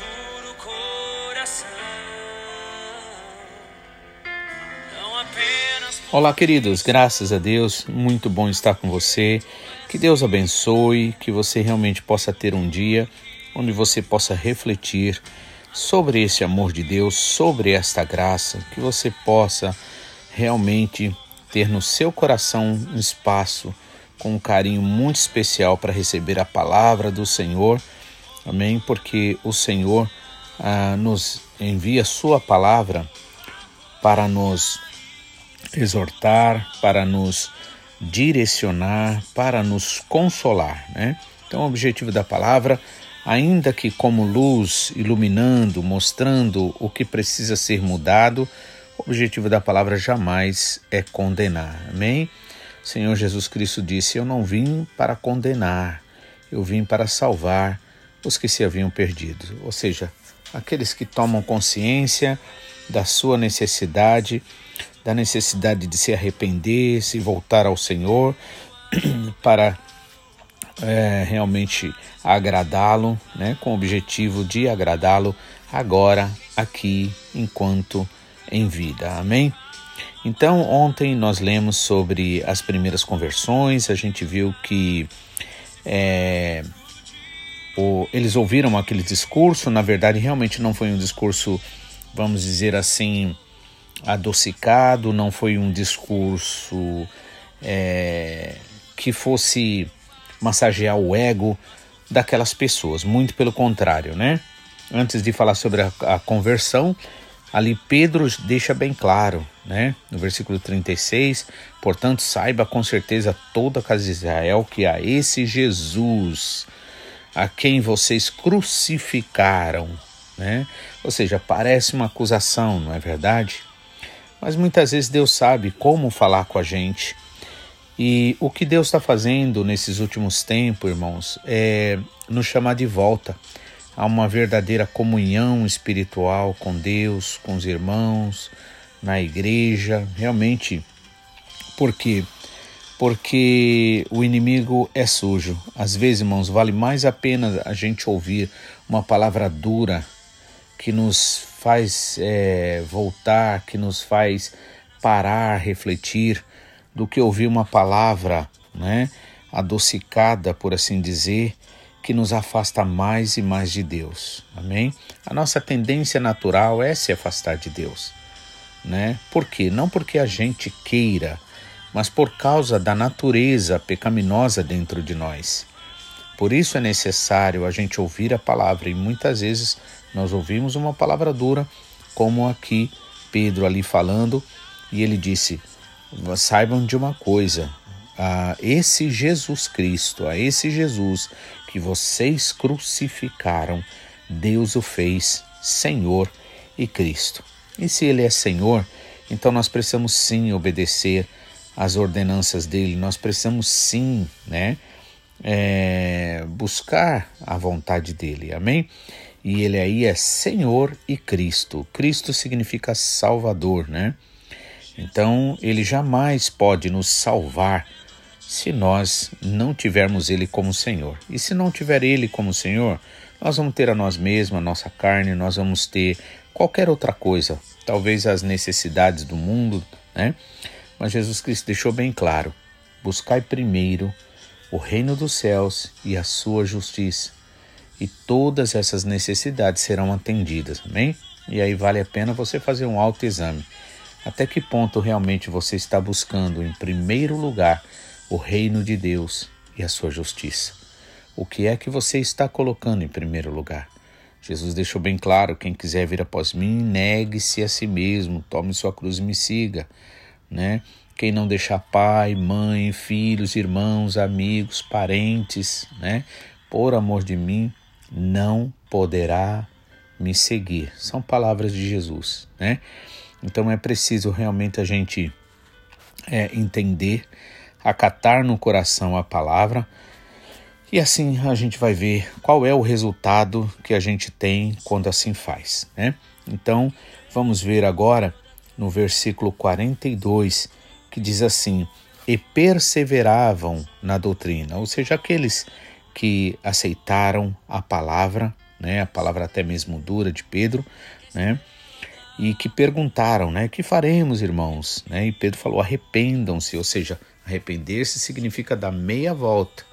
duro coração? Olá, queridos, graças a Deus, muito bom estar com você. Que Deus abençoe, que você realmente possa ter um dia onde você possa refletir sobre esse amor de Deus, sobre esta graça, que você possa realmente ter no seu coração um espaço com um carinho muito especial para receber a palavra do Senhor. Amém? Porque o Senhor ah, nos envia Sua palavra para nos exortar, para nos direcionar, para nos consolar, né? Então, o objetivo da palavra, ainda que como luz iluminando, mostrando o que precisa ser mudado, o objetivo da palavra jamais é condenar. Amém? O Senhor Jesus Cristo disse: Eu não vim para condenar, eu vim para salvar os que se haviam perdido. Ou seja, aqueles que tomam consciência da sua necessidade, da necessidade de se arrepender, se voltar ao Senhor para é, realmente agradá-lo, né, com o objetivo de agradá-lo agora, aqui, enquanto em vida. Amém? Então, ontem nós lemos sobre as primeiras conversões, a gente viu que é, o, eles ouviram aquele discurso, na verdade, realmente não foi um discurso, vamos dizer assim, adocicado, não foi um discurso é, que fosse massagear o ego daquelas pessoas, muito pelo contrário, né? Antes de falar sobre a, a conversão, ali Pedro deixa bem claro, né? No versículo 36, portanto, saiba com certeza toda a casa de Israel que a esse Jesus, a quem vocês crucificaram, né? Ou seja, parece uma acusação, não é verdade? Mas muitas vezes Deus sabe como falar com a gente. E o que Deus está fazendo nesses últimos tempos, irmãos, é nos chamar de volta a uma verdadeira comunhão espiritual com Deus, com os irmãos, na igreja. Realmente, por quê? Porque o inimigo é sujo. Às vezes, irmãos, vale mais a pena a gente ouvir uma palavra dura que nos faz é, voltar, que nos faz parar, refletir, do que ouvir uma palavra, né, adocicada, por assim dizer, que nos afasta mais e mais de Deus. Amém? A nossa tendência natural é se afastar de Deus, né? Por quê? Não porque a gente queira, mas por causa da natureza pecaminosa dentro de nós. Por isso é necessário a gente ouvir a palavra e muitas vezes nós ouvimos uma palavra dura, como aqui Pedro ali falando, e ele disse: saibam de uma coisa, a esse Jesus Cristo, a esse Jesus que vocês crucificaram, Deus o fez Senhor e Cristo. E se ele é Senhor, então nós precisamos sim obedecer às ordenanças dele, nós precisamos sim, né, é, buscar a vontade dele, amém? E ele aí é Senhor e Cristo. Cristo significa Salvador, né? Então ele jamais pode nos salvar se nós não tivermos Ele como Senhor. E se não tiver Ele como Senhor, nós vamos ter a nós mesmos, a nossa carne, nós vamos ter qualquer outra coisa, talvez as necessidades do mundo, né? Mas Jesus Cristo deixou bem claro: buscai primeiro o reino dos céus e a sua justiça, e todas essas necessidades serão atendidas, amém? E aí vale a pena você fazer um autoexame. Até que ponto realmente você está buscando, em primeiro lugar, o reino de Deus e a sua justiça? O que é que você está colocando em primeiro lugar? Jesus deixou bem claro: quem quiser vir após mim, negue-se a si mesmo, tome sua cruz e me siga, né? Quem não deixar pai, mãe, filhos, irmãos, amigos, parentes, né? Por amor de mim, não poderá me seguir. São palavras de Jesus, né? Então é preciso realmente a gente é, entender, acatar no coração a palavra e assim a gente vai ver qual é o resultado que a gente tem quando assim faz, né? Então, vamos ver agora no versículo 42, que diz assim: "E perseveravam na doutrina", ou seja, aqueles que aceitaram a palavra, né, a palavra até mesmo dura de Pedro, né? E que perguntaram, né, que faremos, irmãos? Né? E Pedro falou: arrependam-se, ou seja, arrepender-se significa dar meia volta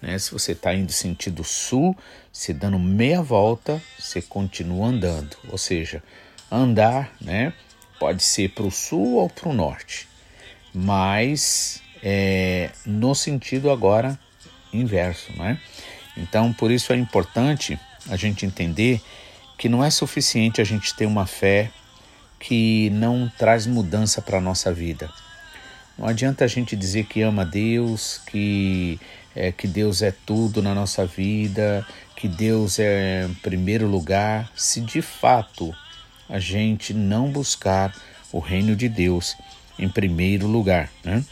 né? Se você está indo sentido sul, se dando meia volta, você continua andando. Ou seja, andar né, pode ser para o sul ou para o norte, mas é, no sentido agora inverso. Né? Então, por isso é importante a gente entender que não é suficiente a gente ter uma fé que não traz mudança para a nossa vida. Não adianta a gente dizer que ama Deus, que é, que Deus é tudo na nossa vida, que Deus é em primeiro lugar, se de fato a gente não buscar o reino de Deus em primeiro lugar. Né?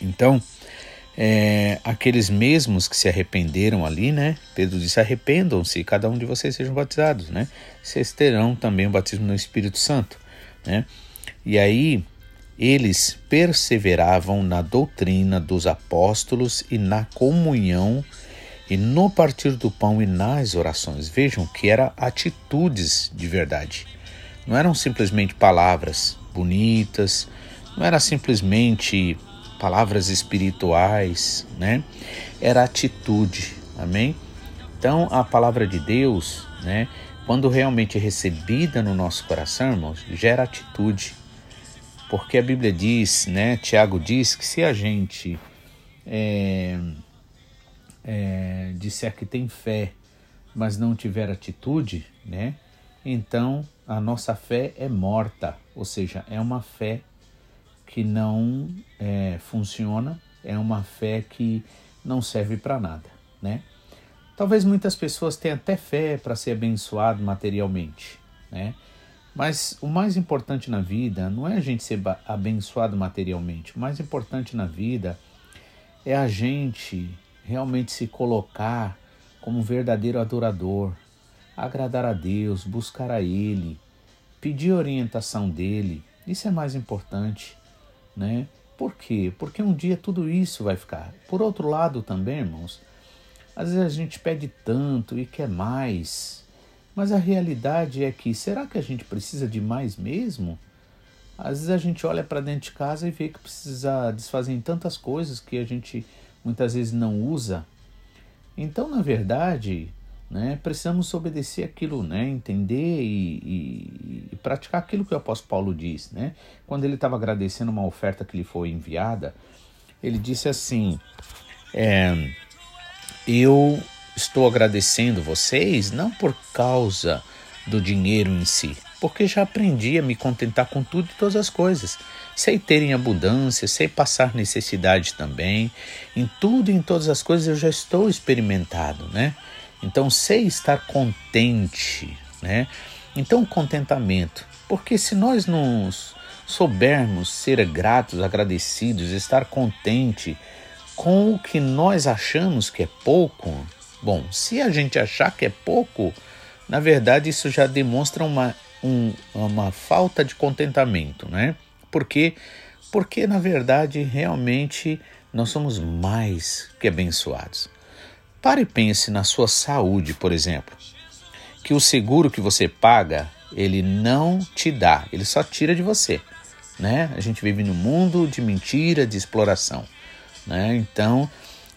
Então, é, aqueles mesmos que se arrependeram ali, né? Pedro disse: arrependam-se, cada um de vocês sejam batizados, né? Vocês terão também o batismo no Espírito Santo, né? E aí eles perseveravam na doutrina dos apóstolos e na comunhão e no partir do pão e nas orações. Vejam que eram atitudes de verdade. Não eram simplesmente palavras bonitas, não era simplesmente palavras espirituais, né? Era atitude. Amém? Então, a palavra de Deus, né, quando realmente é recebida no nosso coração, irmãos, gera atitude porque a Bíblia diz, né, Tiago diz que se a gente é, é, disser que tem fé, mas não tiver atitude, né, então a nossa fé é morta, ou seja, é uma fé que não é, funciona, é uma fé que não serve para nada, né? Talvez muitas pessoas tenham até fé para ser abençoado materialmente, né? Mas o mais importante na vida não é a gente ser abençoado materialmente. O mais importante na vida é a gente realmente se colocar como um verdadeiro adorador, agradar a Deus, buscar a Ele, pedir orientação dele. Isso é mais importante, né? Por quê? Porque um dia tudo isso vai ficar. Por outro lado também, irmãos, às vezes a gente pede tanto e quer mais, mas a realidade é que, será que a gente precisa de mais mesmo? Às vezes a gente olha para dentro de casa e vê que precisa desfazer tantas coisas que a gente muitas vezes não usa. Então, na verdade, né, precisamos obedecer aquilo, né, entender e, e, e, praticar aquilo que o apóstolo Paulo diz. Né? Quando ele estava agradecendo uma oferta que lhe foi enviada, ele disse assim: é, Eu Estou agradecendo vocês não por causa do dinheiro em si, porque já aprendi a me contentar com tudo e todas as coisas. Sei ter em abundância, sei passar necessidade também. Em tudo e em todas as coisas eu já estou experimentado, né? Então sei estar contente, né? Então contentamento, porque se nós não soubermos ser gratos, agradecidos, estar contente com o que nós achamos que é pouco, Bom, se a gente achar que é pouco, na verdade isso já demonstra uma, um, uma falta de contentamento, né? Porque, porque na verdade realmente nós somos mais que abençoados. Pare e pense na sua saúde, por exemplo, que o seguro que você paga ele não te dá, ele só tira de você, né? A gente vive num mundo de mentira, de exploração, né? Então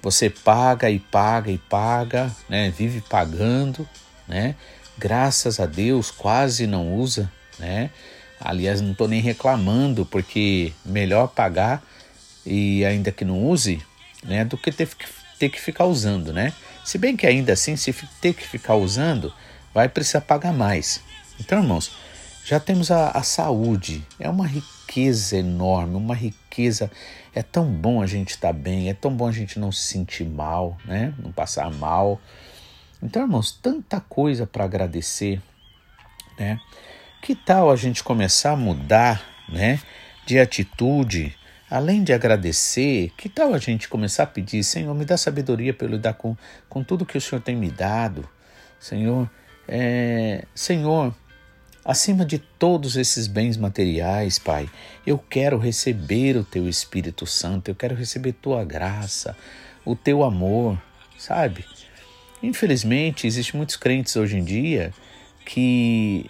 você paga e paga e paga, né? Vive pagando, né? Graças a Deus quase não usa, né? Aliás, não estou nem reclamando, porque melhor pagar e ainda que não use, né? Do que ter, ter que ficar usando, né? Se bem que ainda assim, se ter que ficar usando, vai precisar pagar mais. Então, irmãos, já temos a, a saúde, é uma riqueza enorme, uma riqueza é tão bom a gente estar tá bem, é tão bom a gente não se sentir mal, né? Não passar mal. Então, irmãos, tanta coisa para agradecer, né? Que tal a gente começar a mudar, né? De atitude, além de agradecer, que tal a gente começar a pedir, Senhor, me dá sabedoria para eu lidar com, com tudo que o Senhor tem me dado. Senhor, é, Senhor, acima de todos esses bens materiais, Pai, eu quero receber o Teu Espírito Santo, eu quero receber Tua graça, o Teu amor, sabe? Infelizmente, existem muitos crentes hoje em dia que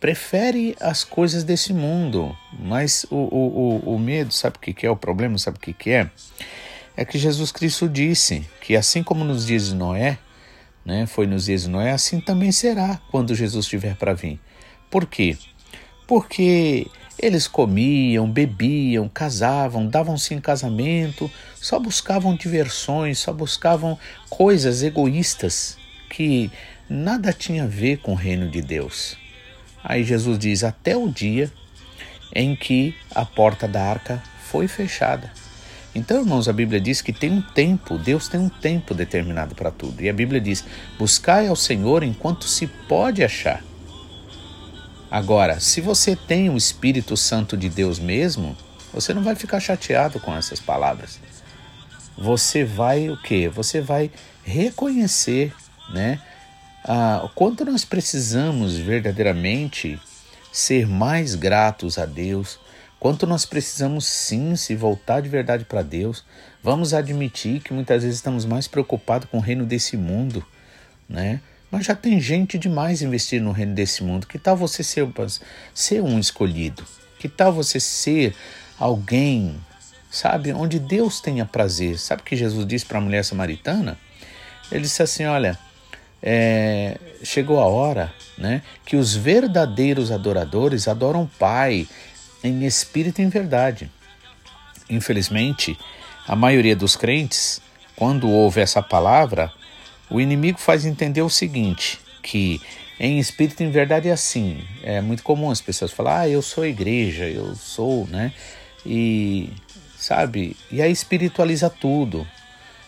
prefere as coisas desse mundo, mas o, o, o, o medo, sabe o que, que é? O problema, sabe o que, que é? É que Jesus Cristo disse que assim como nos dias de Noé, né, foi nos dias de Noé, assim também será quando Jesus estiver para vir. Por quê? Porque eles comiam, bebiam, casavam, davam-se em casamento, só buscavam diversões, só buscavam coisas egoístas que nada tinha a ver com o reino de Deus. Aí Jesus diz: até o dia em que a porta da arca foi fechada. Então, irmãos, a Bíblia diz que tem um tempo, Deus tem um tempo determinado para tudo. E a Bíblia diz: buscai ao Senhor enquanto se pode achar. Agora, se você tem o Espírito Santo de Deus mesmo, você não vai ficar chateado com essas palavras. Você vai o quê? Você vai reconhecer, né? Ah, o quanto nós precisamos verdadeiramente ser mais gratos a Deus, quanto nós precisamos sim se voltar de verdade para Deus. Vamos admitir que muitas vezes estamos mais preocupados com o reino desse mundo, né? Mas já tem gente demais investindo no reino desse mundo. Que tal você ser, ser um escolhido? Que tal você ser alguém, sabe, onde Deus tenha prazer? Sabe o que Jesus disse para a mulher samaritana? Ele disse assim: Olha, é, chegou a hora né, que os verdadeiros adoradores adoram o Pai em espírito e em verdade. Infelizmente, a maioria dos crentes, quando ouve essa palavra, o inimigo faz entender o seguinte, que em espírito em verdade é assim. É muito comum as pessoas falar, ah, eu sou igreja, eu sou, né? E, sabe? E aí espiritualiza tudo.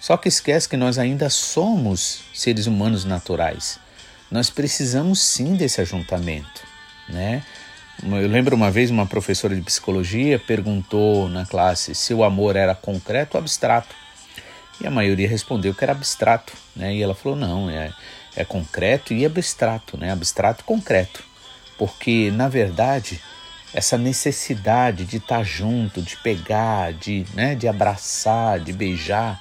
Só que esquece que nós ainda somos seres humanos naturais. Nós precisamos sim desse ajuntamento, né? Eu lembro uma vez uma professora de psicologia perguntou na classe se o amor era concreto ou abstrato. E a maioria respondeu que era abstrato, né? E ela falou: não, é, é concreto e abstrato, né? Abstrato concreto. Porque, na verdade, essa necessidade de estar junto, de pegar, de, né, de abraçar, de beijar,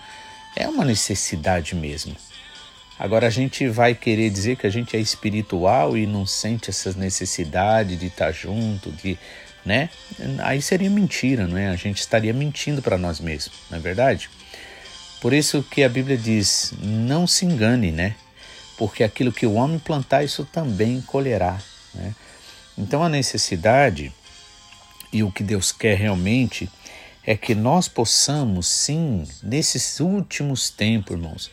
é uma necessidade mesmo. Agora a gente vai querer dizer que a gente é espiritual e não sente essa necessidade de estar junto, de, né? Aí seria mentira, não é? A gente estaria mentindo para nós mesmos, não é verdade? Por isso que a Bíblia diz: não se engane, né? Porque aquilo que o homem plantar, isso também colherá. Né? Então a necessidade e o que Deus quer realmente é que nós possamos, sim, nesses últimos tempos, irmãos,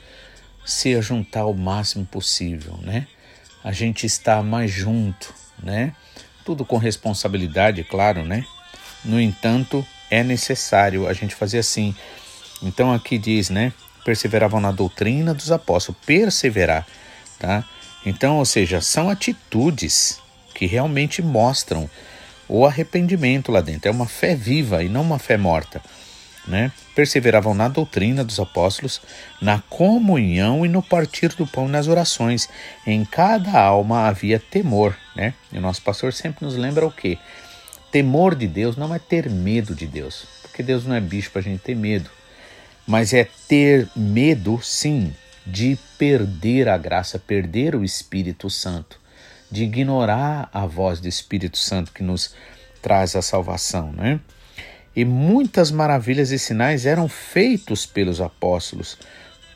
se ajuntar o máximo possível, né? A gente está mais junto, né? Tudo com responsabilidade, claro, né? No entanto, é necessário a gente fazer assim então aqui diz, né? Perseveravam na doutrina dos apóstolos, perseverar, tá? Então, ou seja, são atitudes que realmente mostram o arrependimento lá dentro. É uma fé viva e não uma fé morta, né? Perseveravam na doutrina dos apóstolos, na comunhão e no partir do pão nas orações. Em cada alma havia temor, né? E o nosso pastor sempre nos lembra o quê? Temor de Deus não é ter medo de Deus, porque Deus não é bicho para a gente ter medo mas é ter medo, sim, de perder a graça, perder o Espírito Santo, de ignorar a voz do Espírito Santo que nos traz a salvação, né? E muitas maravilhas e sinais eram feitos pelos apóstolos.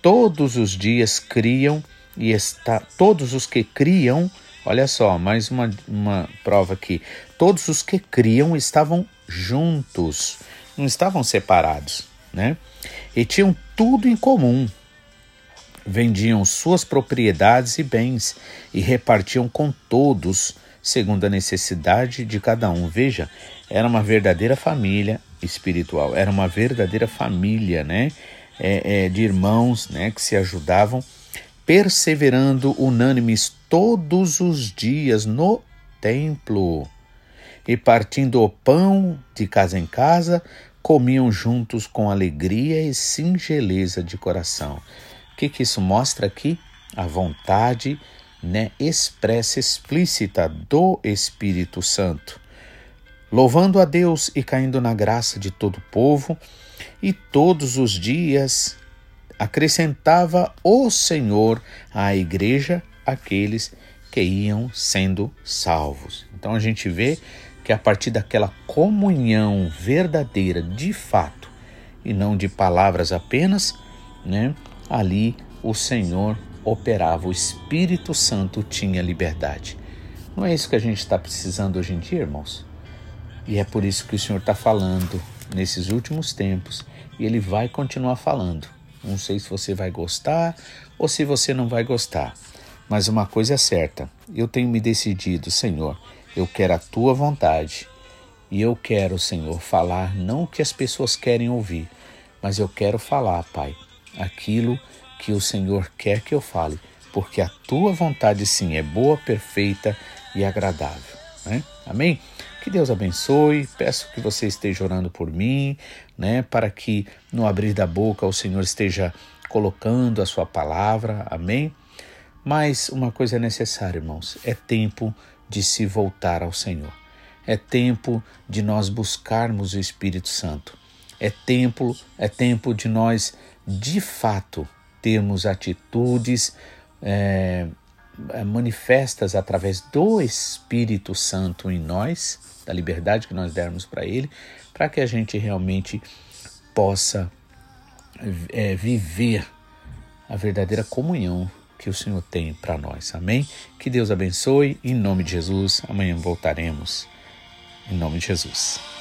Todos os dias criam e está, todos os que criam, olha só, mais uma, uma prova aqui. Todos os que criam estavam juntos, não estavam separados, né? e tinham tudo em comum. Vendiam suas propriedades e bens e repartiam com todos, segundo a necessidade de cada um. Veja, era uma verdadeira família espiritual, era uma verdadeira família, né? É, é, de irmãos, né? Que se ajudavam, perseverando unânimes todos os dias no templo e partindo o pão de casa em casa comiam juntos com alegria e singeleza de coração. O que, que isso mostra aqui? A vontade né, expressa, explícita do Espírito Santo. Louvando a Deus e caindo na graça de todo o povo, e todos os dias acrescentava o Senhor à igreja aqueles que iam sendo salvos. Então a gente vê que a partir daquela comunhão verdadeira, de fato, e não de palavras apenas, né? Ali o Senhor operava, o Espírito Santo tinha liberdade. Não é isso que a gente está precisando hoje em dia, irmãos? E é por isso que o Senhor está falando nesses últimos tempos e Ele vai continuar falando. Não sei se você vai gostar ou se você não vai gostar, mas uma coisa é certa: eu tenho me decidido, Senhor, eu quero a tua vontade e eu quero, Senhor, falar não o que as pessoas querem ouvir, mas eu quero falar, Pai, aquilo que o Senhor quer que eu fale, porque a tua vontade sim é boa, perfeita e agradável. Né? Amém? Que Deus abençoe. Peço que você esteja orando por mim, né, para que no abrir da boca o Senhor esteja colocando a sua palavra. Amém? Mas uma coisa é necessária, irmãos, é tempo de se voltar ao Senhor. É tempo de nós buscarmos o Espírito Santo. É tempo, é tempo de nós, de fato, termos atitudes é, manifestas através do Espírito Santo em nós, da liberdade que nós dermos para Ele, para que a gente realmente possa é, viver a verdadeira comunhão que o Senhor tem para nós. Amém? Que Deus abençoe. Em nome de Jesus. Amanhã voltaremos. Em nome de Jesus.